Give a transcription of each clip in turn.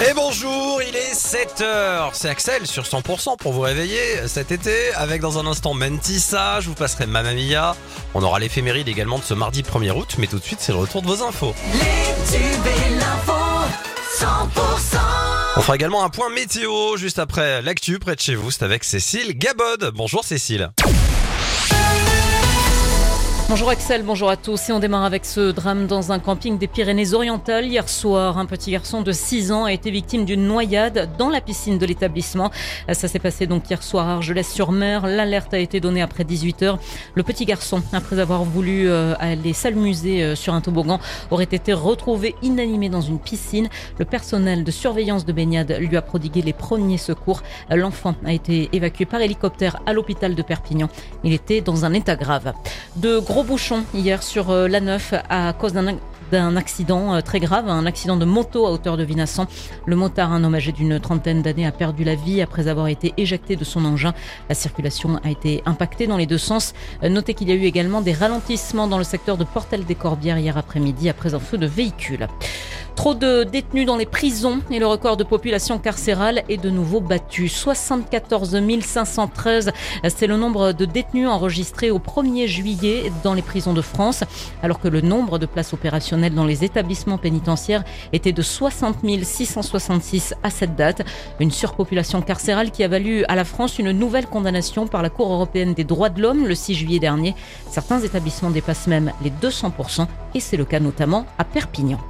Et bonjour, il est 7h. C'est Axel sur 100% pour vous réveiller cet été. Avec dans un instant Mentissa, je vous passerai Mamma Mia. On aura l'éphéméride également de ce mardi 1er août. Mais tout de suite, c'est le retour de vos infos. Les tubes et l'info, 100%. On fera également un point météo juste après l'actu près de chez vous. C'est avec Cécile Gabod. Bonjour Cécile. Bonjour Axel, bonjour à tous. Et on démarre avec ce drame dans un camping des Pyrénées-Orientales. Hier soir, un petit garçon de 6 ans a été victime d'une noyade dans la piscine de l'établissement. Ça s'est passé donc hier soir à Argelès-sur-Mer. L'alerte a été donnée après 18 heures. Le petit garçon, après avoir voulu euh, aller s'amuser euh, sur un toboggan, aurait été retrouvé inanimé dans une piscine. Le personnel de surveillance de baignade lui a prodigué les premiers secours. L'enfant a été évacué par hélicoptère à l'hôpital de Perpignan. Il était dans un état grave. De gros bouchons hier sur euh, la 9 à cause d'un d'un accident euh, très grave, un accident de moto à hauteur de Vinassan. Le motard, un homme âgé d'une trentaine d'années, a perdu la vie après avoir été éjecté de son engin. La circulation a été impactée dans les deux sens. Euh, Notez qu'il y a eu également des ralentissements dans le secteur de Portel des Corbières hier après-midi après un feu de véhicule. Trop de détenus dans les prisons et le record de population carcérale est de nouveau battu. 74 513, c'est le nombre de détenus enregistrés au 1er juillet dans les prisons de France, alors que le nombre de places opérationnelles dans les établissements pénitentiaires était de 60 666 à cette date. Une surpopulation carcérale qui a valu à la France une nouvelle condamnation par la Cour européenne des droits de l'homme le 6 juillet dernier. Certains établissements dépassent même les 200% et c'est le cas notamment à Perpignan.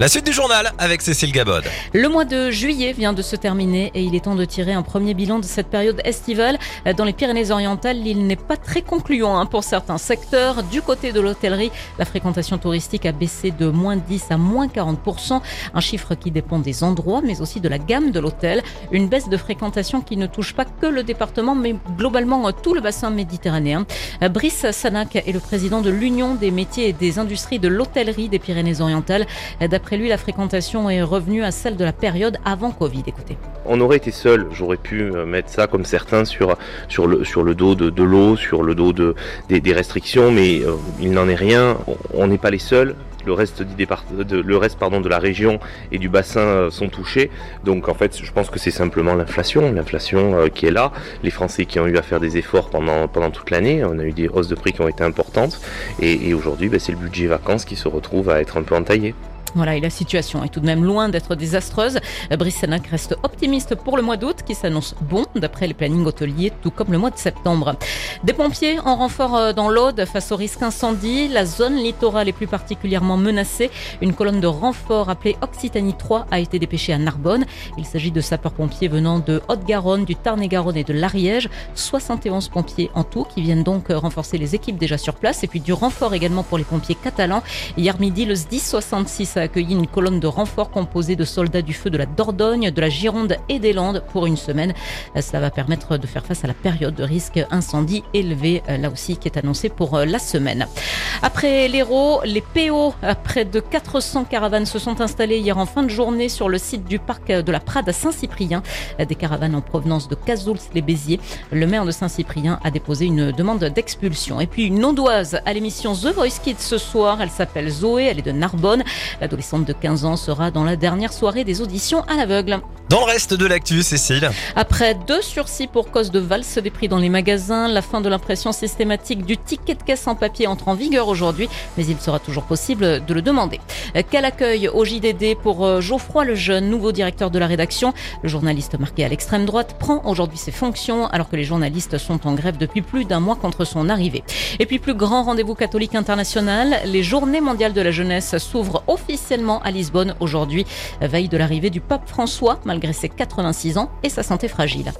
La suite du journal avec Cécile Gabod. Le mois de juillet vient de se terminer et il est temps de tirer un premier bilan de cette période estivale. Dans les Pyrénées-Orientales, il n'est pas très concluant hein, pour certains secteurs. Du côté de l'hôtellerie, la fréquentation touristique a baissé de moins 10 à moins 40%, un chiffre qui dépend des endroits mais aussi de la gamme de l'hôtel. Une baisse de fréquentation qui ne touche pas que le département mais globalement tout le bassin méditerranéen. Brice Sanac est le président de l'Union des métiers et des industries de l'hôtellerie des Pyrénées-Orientales. D'après D'après lui, la fréquentation est revenue à celle de la période avant Covid. Écoutez. On aurait été seul, j'aurais pu euh, mettre ça comme certains sur, sur, le, sur le dos de, de l'eau, sur le dos de, des, restrictions, mais euh, il n'en est rien. On n'est pas les seuls le reste du départ, de, le reste pardon de la région et du bassin euh, sont touchés. Donc en fait, je pense que c'est simplement l'inflation, l'inflation qui est là. Les Français qui ont eu à faire des efforts pendant pendant toute l'année, on a eu des hausses de prix qui ont été importantes, et, et aujourd'hui, ben, c'est le budget vacances qui se retrouve à être un peu entaillé. Voilà, et la situation est tout de même loin d'être désastreuse. Brice Sénac reste optimiste pour le mois d'août qui s'annonce bon d'après les plannings hôteliers, tout comme le mois de septembre. Des pompiers en renfort euh, dans l'Aude face au risque incendie. La zone littorale est plus particulièrement menacée. Une colonne de renfort appelée Occitanie 3 a été dépêchée à Narbonne. Il s'agit de sapeurs-pompiers venant de Haute-Garonne, du Tarn-et-Garonne et de l'Ariège. 71 pompiers en tout qui viennent donc renforcer les équipes déjà sur place et puis du renfort également pour les pompiers catalans. Hier midi, le SDIS 66 a accueilli une colonne de renfort composée de soldats du feu de la Dordogne, de la Gironde et des Landes pour une semaine. Cela va permettre de faire face à la période de risque incendie élevé, là aussi, qui est annoncée pour euh, la semaine. Après l'Hérault, les PO, près de 400 caravanes se sont installées hier en fin de journée sur le site du parc de la Prade à Saint-Cyprien. Des caravanes en provenance de Cazouls-les-Béziers. Le maire de Saint-Cyprien a déposé une demande d'expulsion. Et puis une ondoise à l'émission The Voice Kids ce soir. Elle s'appelle Zoé, elle est de Narbonne. L'adolescente de 15 ans sera dans la dernière soirée des auditions à l'aveugle. Dans le reste de l'actu, Cécile. Après deux sursis pour cause de valse des prix dans les magasins, la fin de l'impression systématique du ticket de caisse en papier entre en vigueur aujourd'hui, mais il sera toujours possible de le demander. Quel accueil au JDD pour euh, Geoffroy Lejeune, nouveau directeur de la rédaction? Le journaliste marqué à l'extrême droite prend aujourd'hui ses fonctions alors que les journalistes sont en grève depuis plus d'un mois contre son arrivée. Et puis plus grand rendez-vous catholique international, les journées mondiales de la jeunesse s'ouvrent officiellement à Lisbonne aujourd'hui, veille de l'arrivée du pape François malgré ses 86 ans et sa santé fragile.